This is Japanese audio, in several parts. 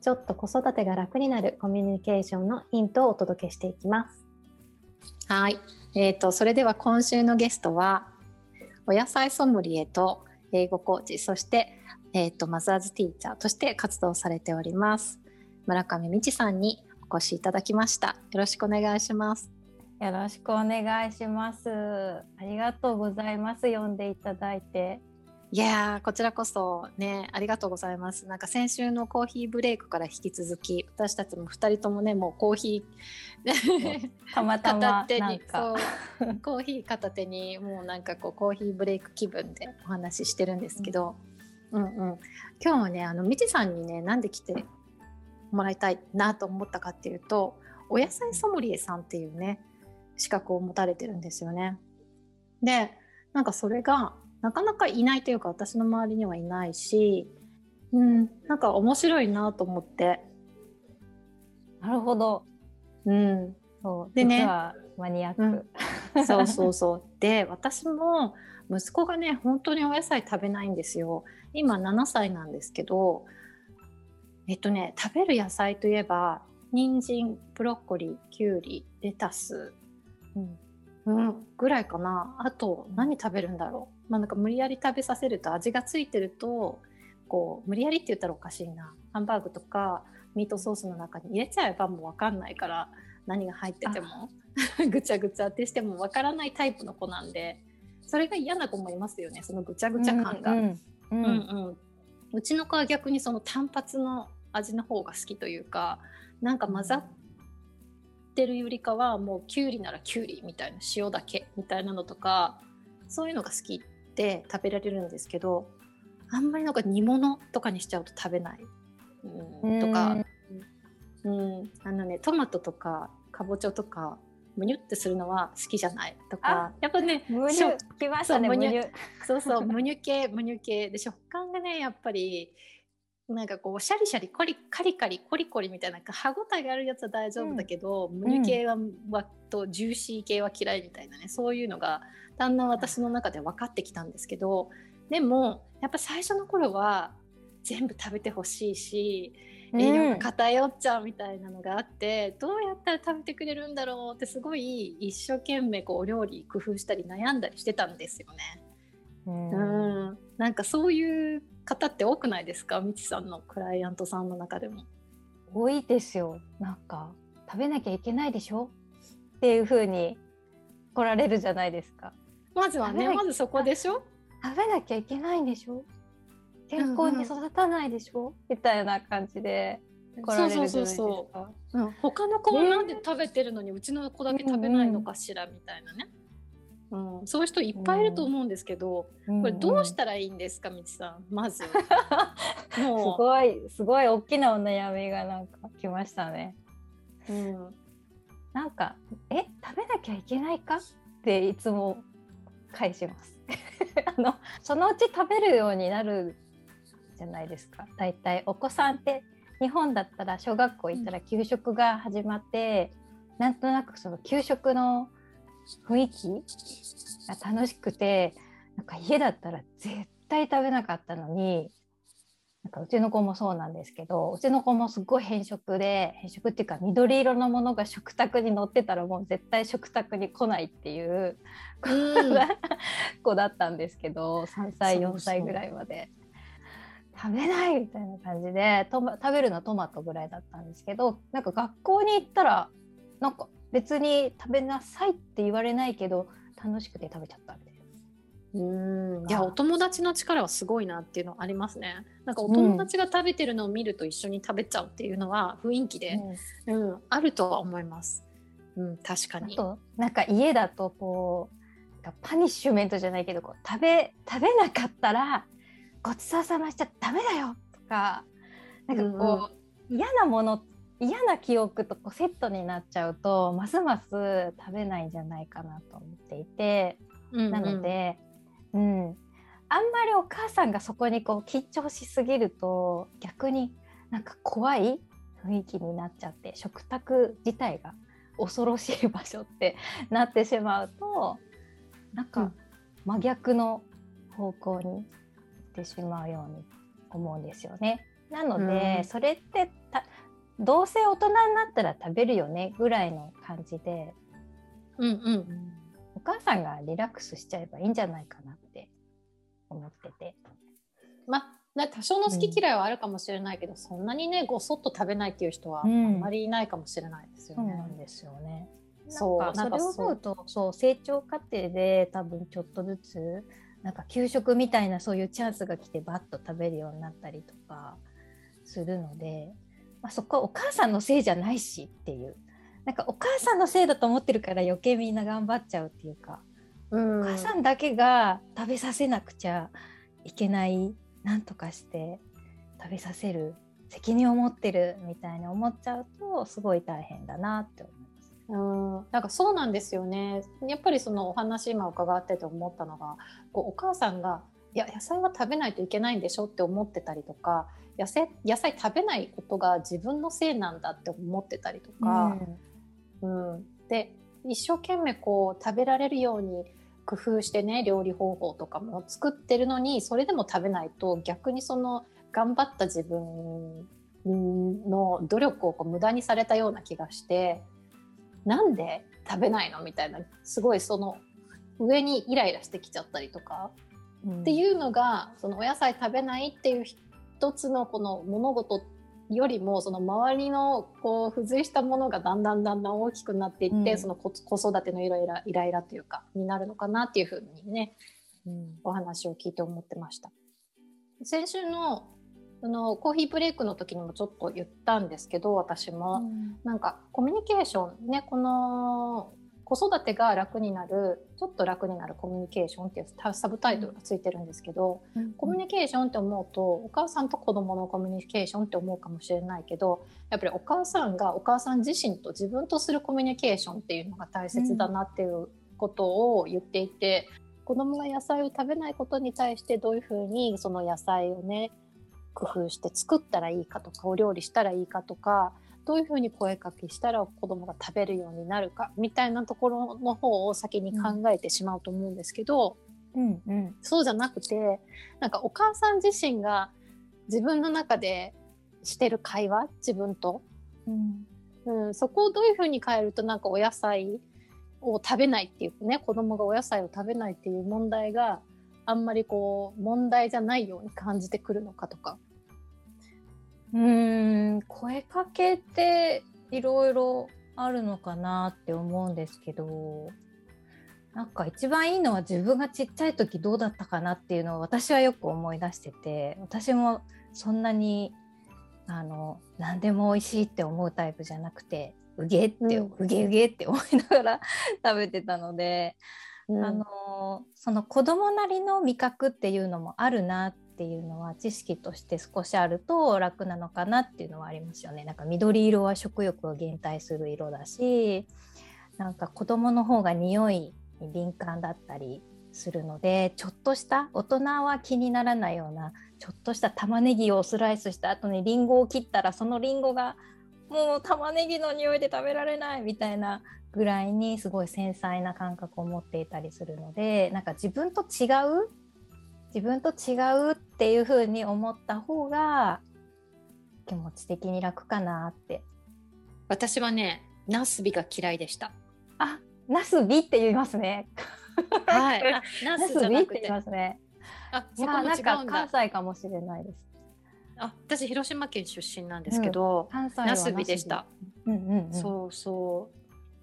ちょっと子育てが楽になるコミュニケーションのヒントをお届けしていきます。はい、えーと、それでは今週のゲストはお野菜ソムリエと英語コーチそして、えーと、マザーズティーチャーとして活動されております村上美智さんにお越しいただきました。よろしくお願いします。よろしくお願いします。ありがとうございます。読んでいただいていやこちらこそねありがとうございます。なんか先週のコーヒーブレイクから引き続き私たちも2人ともねもうコーヒーたまたま片手にそうコーヒー片手にもうなんかこうコーヒーブレイク気分でお話ししてるんですけど、うん、うん。うん今日はねあのみちさんにねなんで来てもらいたいなと思ったかっていうとお野菜ソムリエさんっていうね資格を持たれてるんですよね。でなんかそれがなかなかいないというか私の周りにはいないし、うん、なんか面白いなと思って。なるほど。うん。そうでね。マニアック、うん、そうそうそう。で、私も息子がね、本当にお野菜食べないんですよ。今7歳なんですけど、えっとね、食べる野菜といえば、人参、ブロッコリー、きゅうり、レタス、うん、うん、ぐらいかな。あと、何食べるんだろう。まあ、なんか無理やり食べさせると味がついてるとこう無理やりって言ったらおかしいな。ハンバーグとかミートソースの中に入れちゃえばもう分かんないから何が入ってても ぐちゃぐちゃってしても分からないタイプの子なんでそれが嫌な子もいますよねそのぐちゃぐちゃ感が。うちの子は逆にその単発の味の方が好きというかなんか混ざってるよりかはもうきゅうりならきゅうりみたいな塩だけみたいなのとかそういうのが好き。って食べられるんですけどあんまりなんか煮物とかにしちゃうと食べない、うん、とか、うん、あのねトマトとかかぼちゃとかむにゅってするのは好きじゃない。とかやっぱねむにゅきましたねむにゅそうそう むにゅ系むにゅ系で食感がねやっぱりなんかこうシャリシャリコリカリカリコリコリみたいな歯ごたえがあるやつは大丈夫だけど、うん、むにゅ系は、うん、とジューシー系は嫌いみたいなねそういうのがだんだん私の中で分かってきたんですけどでもやっぱ最初の頃は全部食べてほしいし栄養が偏っちゃうみたいなのがあって、うん、どうやったら食べてくれるんだろうってすごい一生懸命こうお料理工夫したり悩んだりしてたんですよね。うん、うんなんかそういう方って多くないですか？みちさんのクライアントさんの中でも。多いですよなんか食べなきゃいけないでしょ？っていう風に来られるじゃないですか。まずはねまずそこでしょ？食べなきゃいけないんでしょ？健康に育たないでしょ、うんうん、みたいな感じで来られるじゃないですか。そうそうそうう。ん、他の子はなんで食べてるのに、うちの子だけ食べないのかしら、みたいなね。うん、そういう人いっぱいいると思うんですけど、うん、これどうしたらいいんですか、みちさん？まず。もう。すごいすごい大きなお悩みがなんか来ましたね。うん、なんかえ？食べなきゃいけないか？っていつも返します。あのそのうち食べるようになるじゃないですか。だいたいお子さんって日本だったら小学校行ったら給食が始まって、うん、なんとなくその給食の雰囲気が楽しくてなんか家だったら絶対食べなかったのになんかうちの子もそうなんですけどうちの子もすごい偏食で偏食っていうか緑色のものが食卓に載ってたらもう絶対食卓に来ないっていう 子だったんですけど3歳4歳ぐらいまで。食べないみたいな感じで食べるのトマトぐらいだったんですけどなんか学校に行ったらなんか別に食べなさいって言われないけど楽しくて食べちゃったみ。うんいやお友達の力はすごいなっていうのありますね。なんかお友達が食べてるのを見ると一緒に食べちゃうっていうのは雰囲気で、うん、うん、あるとは思います。うん、確かに。あとなんか家だとこうパニッシュメントじゃないけどこう食べ食べなかったらごちそうさましちゃダメだよとかなんかこう、うん、嫌なものっ嫌な記憶とこうセットになっちゃうとますます食べないんじゃないかなと思っていて、うんうん、なので、うん、あんまりお母さんがそこにこう緊張しすぎると逆になんか怖い雰囲気になっちゃって食卓自体が恐ろしい場所ってなってしまうとなんか真逆の方向に行ってしまうように思うんですよね。なので、うん、それってどうせ大人になったら食べるよねぐらいの感じで、うんうん、お母さんがリラックスしちゃえばいいんじゃないかなって思ってて。まあ多少の好き嫌いはあるかもしれないけど、うん、そんなにねごそっと食べないっていう人はあんまりいないかもしれないですよね。そうなんですよね。そうそれを思うとそう成長過程で多分ちょっとずつなんか給食みたいなそういうチャンスが来てバッと食べるようになったりとかするので、まあ、そこはお母さんのせいじゃないしっていうなんかお母さんのせいだと思ってるから余計みんな頑張っちゃうっていうか、うん、お母さんだけが食べさせなくちゃいけないなんとかして食べさせる責任を持ってるみたいに思っちゃうとすごい大変だなって思います。うん。なんかそうなんですよね。やっぱりそのお話今伺ってて思ったのがこうお母さんが「いや野菜は食べないといけないんでしょ」って思ってたりとか野菜野菜食べないことが自分のせいなんだって思ってたりとか、うん、うん、で一生懸命こう食べられるように工夫してね料理方法とかも作ってるのにそれでも食べないと逆にその頑張った自分の努力をこう無駄にされたような気がしてなんで食べないのみたいなすごいその上にイライラしてきちゃったりとか、うん、っていうのがそのお野菜食べないっていう一つのこの物事よりもその周りのこう付随したものがだんだんだんだん大きくなっていって、うん、その子育てのイライライライラというかになるのかなっていうふうにね、うん、お話を聞いて思ってました。先週のそのコーヒーブレイクの時にもちょっと言ったんですけど私も、うん、なんかコミュニケーションねこの子育てが楽になるちょっと楽になるコミュニケーションっていうサブタイトルがついてるんですけど、うん、コミュニケーションって思うとお母さんと子供のコミュニケーションって思うかもしれないけどやっぱりお母さんがお母さん自身と自分とするコミュニケーションっていうのが大切だなっていうことを言っていて、うん、子供が野菜を食べないことに対してどういうふうにその野菜をね工夫して作ったらいいかとかお料理したらいいかとかどういうふうに声かけしたら子どもが食べるようになるかみたいなところの方を先に考えてしまうと思うんですけど、うんうん、そうじゃなくてなんかお母さん自身が自分の中でしてる会話自分と、うん、うん、そこをどういうふうに変えるとなんかお野菜を食べないっていうね子供がお野菜を食べないっていう問題があんまりこう問題じゃないように感じてくるのかとかうん声かけっていろいろあるのかなって思うんですけどなんか一番いいのは自分がちっちゃい時どうだったかなっていうのを私はよく思い出してて私もそんなにあの何でも美味しいって思うタイプじゃなくてうげって、うん、うげうげって思いながら 食べてたので、うん、あのその子供なりの味覚っていうのもあるなってっていうのは知識として少しあると楽なのかなっていうのはありますよね。なんか緑色は食欲を減退する色だしなんか子供の方が匂いに敏感だったりするのでちょっとした大人は気にならないようなちょっとした玉ねぎをスライスした後にりんごを切ったらそのりんごがもう玉ねぎの匂いで食べられないみたいなぐらいにすごい繊細な感覚を持っていたりするのでなんか自分と違う自分と違うっていう風に思った方が気持ち的に楽かなって。私はねナスビが嫌いでした。あナスビって言いますね。はい。ナスビって言いますね。あそこも違うん関西かもしれないです。あ私広島県出身なんですけど、うん、ナスビでした、うんうんうん、そうそう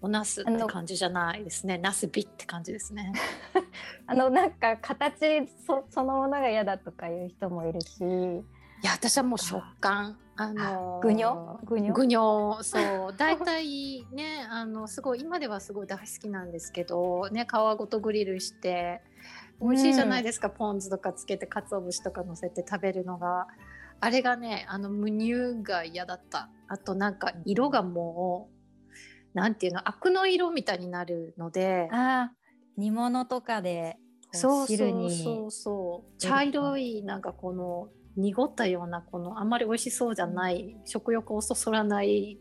おナスって感じじゃないですね。ナスビって感じですね。あのなんか形そそのものが嫌だとかいう人もいるし。いや私はもう食感。あのぐにょぐにょぐにょそう。大体ね あのすごい今ではすごい大好きなんですけどね皮ごとグリルして美味しいじゃないですか、うん、ポン酢とかつけて鰹節とか乗せて食べるのが。あれがねあの無乳が嫌だった。あとなんか色がもう、なんていうのアクの色みたいになるので。あ煮物とかでそうそうそうそう。茶色いなんかこの濁ったようなこのあんまり美味しそうじゃない、食欲をそそらない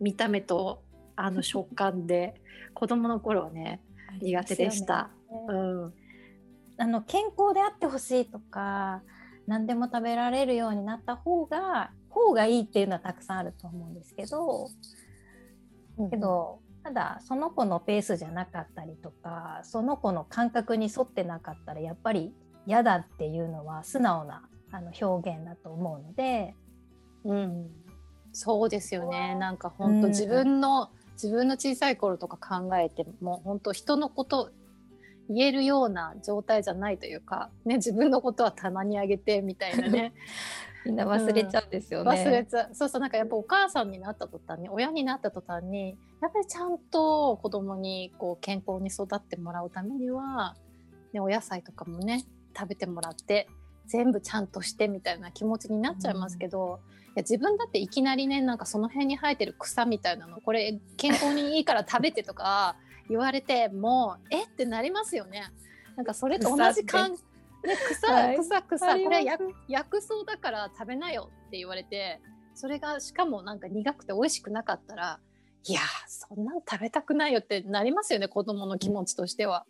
見た目とあの食感で 子供の頃はね苦手でした。うん、あの健康であってほしいとか何でも食べられるようになった方が方がいいっていうのはたくさんあると思うんですけど、うん、けどただその子のペースじゃなかったりとかその子の感覚に沿ってなかったらやっぱり嫌だっていうのは素直なあの表現だと思うので、うん、そうですよね。なんか本当自分の、うん、自分の小さい頃とか考えても本当人のこと言えるような状態じゃないというか、ね、自分のことは棚にあげてみたいなね みんな忘れちゃうんですよね、うん、忘れちゃう。そうそうなんかやっぱお母さんになった途端に親になった途端にやっぱりちゃんと子供にこう健康に育ってもらうためには、ね、お野菜とかもね食べてもらって全部ちゃんとしてみたいな気持ちになっちゃいますけど、うん。や自分だっていきなりねなんかその辺に生えてる草みたいなのこれ健康にいいから食べてとか言われてもえ？ってなりますよね。なんかそれと同じ感じね、草草草、はい、これ薬薬草だから食べなよって言われてそれがしかもなんか苦くて美味しくなかったらいやそんなん食べたくないよってなりますよね子供の気持ちとしては。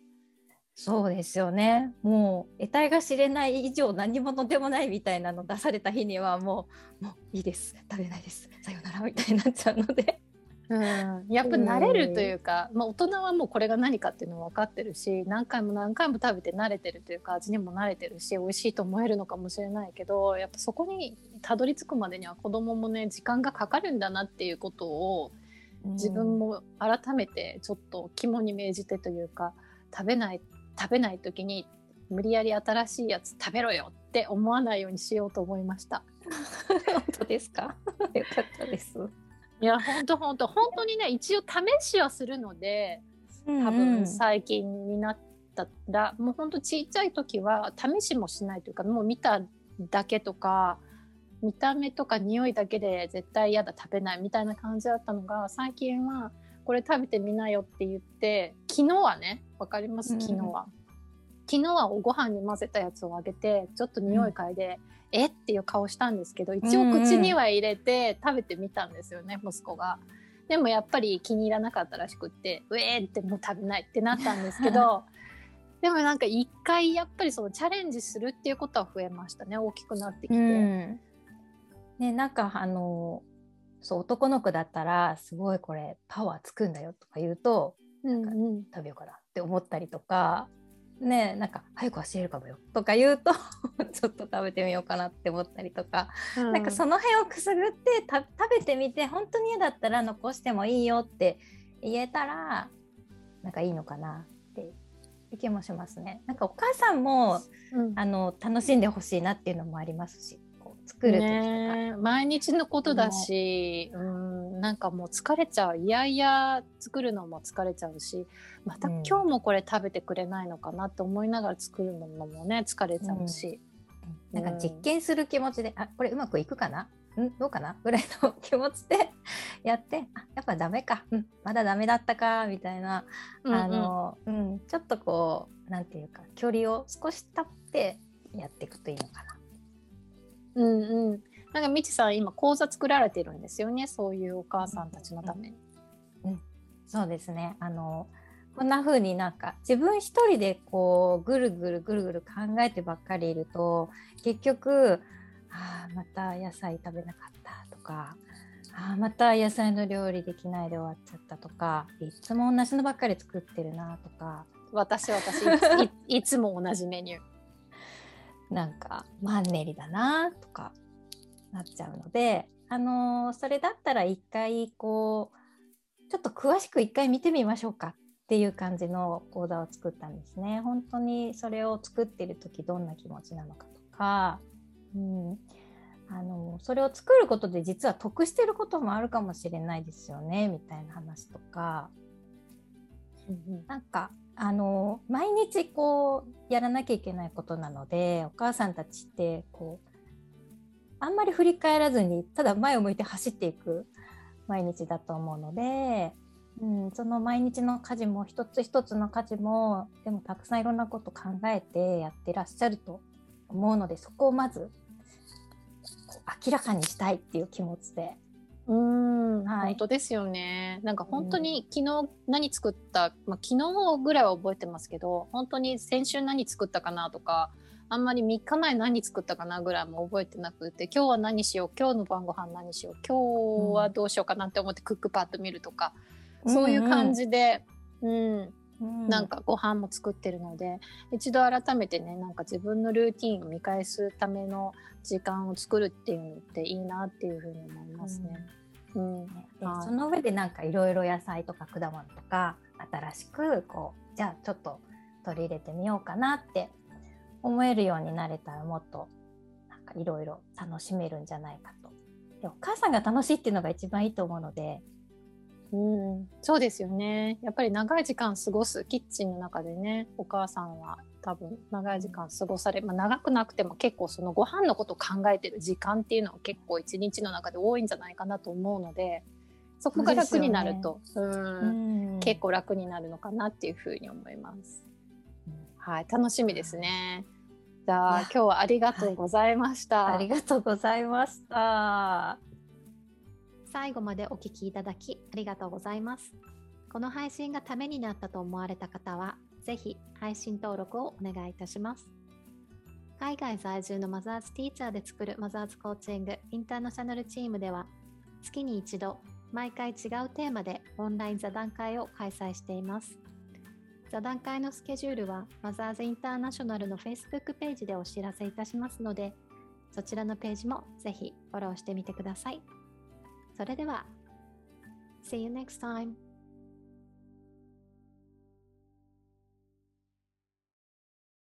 そうですよね。もう得体が知れない以上何者でもないみたいなの出された日にはもうもういいです。食べないです。さよならみたいになっちゃうので。うん、やっぱ慣れるというか、まあ、大人はもうこれが何かっていうの分かってるし何回も何回も食べて慣れてるというか味にも慣れてるし美味しいと思えるのかもしれないけどやっぱそこにたどり着くまでには子供もね時間がかかるんだなっていうことを自分も改めてちょっと肝に銘じてというか食べない食べない時に無理やり新しいやつ食べろよって思わないようにしようと思いました。本当ですか？よかったです。いや本当本当本当にね一応試しはするので多分最近になったら、うんうん、もう本当ちっちゃい時は試しもしないというかもう見ただけとか見た目とか匂いだけで絶対嫌だ食べないみたいな感じだったのが最近はこれ食べてみなよって言って昨日はねわかります？昨日は、うん、昨日は。ご飯に混ぜたやつをあげてちょっと匂い嗅いで、うん、え？っていう顔したんですけど一応口には入れて食べてみたんですよね、息子が。でもやっぱり気に入らなかったらしくって「うえー!」ってもう食べないってなったんですけど でもなんか一回やっぱりそのチャレンジするっていうことは増えましたね大きくなってきて。うん、ねなんかあのそう男の子だったらすごいこれパワーつくんだよとか言うと、なんか食べようかなって思ったりとかねなんか早く教えるかもよとか言うと ちょっと食べてみようかなって思ったりとか、うん、なんかその辺をくすぐって食べてみて本当に嫌だったら残してもいいよって言えたらなんかいいのかなっていう気もしますね。なんかお母さんも、うん、あの楽しんでほしいなっていうのもありますし。作る時とか、ね、毎日のことだし、うん、なんかもう疲れちゃういやいや作るのも疲れちゃうしまた今日もこれ食べてくれないのかなって思いながら作るのもね疲れちゃうし、うん、なんか実験する気持ちで、あこれうまくいくかな？ん？どうかな？ぐらいの気持ちで やってあやっぱダメか、うん、まだダメだったかみたいな、あの、うん、うん、ちょっとこうなんていうか距離を少し経ってやっていくといいのかな。うんうん。なんかみちさん今講座作られてるんですよね？そういうお母さんたちのために。うん、うん、そうですね。あのこんな風になんか自分一人でこうぐるぐるぐるぐる考えてばっかりいると結局あまた野菜食べなかったとかあまた野菜の料理できないで終わっちゃったとかいつも同じのばっかり作ってるなとか私私い いつも同じメニューなんかマンネリだなとかなっちゃうので、あのー、それだったら一回こうちょっと詳しく一回見てみましょうかっていう感じの講座を作ったんですね。本当にそれを作ってる時どんな気持ちなのかとか、うん、あのそれを作ることで実は得してることもあるかもしれないですよねみたいな話とか、うん、なんかあの毎日こうやらなきゃいけないことなのでお母さんたちってこうあんまり振り返らずにただ前を向いて走っていく毎日だと思うので、うん、その毎日の家事も一つ一つの家事もでもたくさんいろんなこと考えてやってらっしゃると思うのでそこをまず明らかにしたいっていう気持ちで。うん、はい、本当ですよね。なんか本当に昨日何作った、まあ、昨日ぐらいは覚えてますけど、本当に先週何作ったかなとか、あんまり3日前何作ったかなぐらいも覚えてなくて今日は何しよう今日の晩ご飯何しよう今日はどうしようかなって思ってクックパッド見るとか、うん、そういう感じで、うん、うん。うん、なんかご飯も作ってるので一度改めてねなんか自分のルーティンを見返すための時間を作るっていうのっていいなっていうふうに思いますね。うん、うん、その上でなんかいろいろ野菜とか果物とか新しくこうじゃあちょっと取り入れてみようかなって思えるようになれたらもっとなんかいろいろ楽しめるんじゃないかと。でお母さんが楽しいっていうのが一番いいと思うので。うん、そうですよねやっぱり長い時間過ごすキッチンの中でねお母さんは多分長い時間過ごされ、まあ、長くなくても結構そのご飯のことを考えてる時間っていうのは結構一日の中で多いんじゃないかなと思うのでそこが楽になるとう、ね、ん結構楽になるのかなっていうふうに思います。はい、楽しみですね。じゃあ今日はありがとうございました。はい、ありがとうございました。最後までお聞きいただきありがとうございます。この配信がためになったと思われた方は、ぜひ配信登録をお願いいたします。海外在住のマザーズティーチャーで作るマザーズコーチングインターナショナルチームでは、月に一度、毎回違うテーマでオンライン座談会を開催しています。座談会のスケジュールはマザーズインターナショナルの Facebook ページでお知らせいたしますので、そちらのページもぜひフォローしてみてください。それでは、See you next time!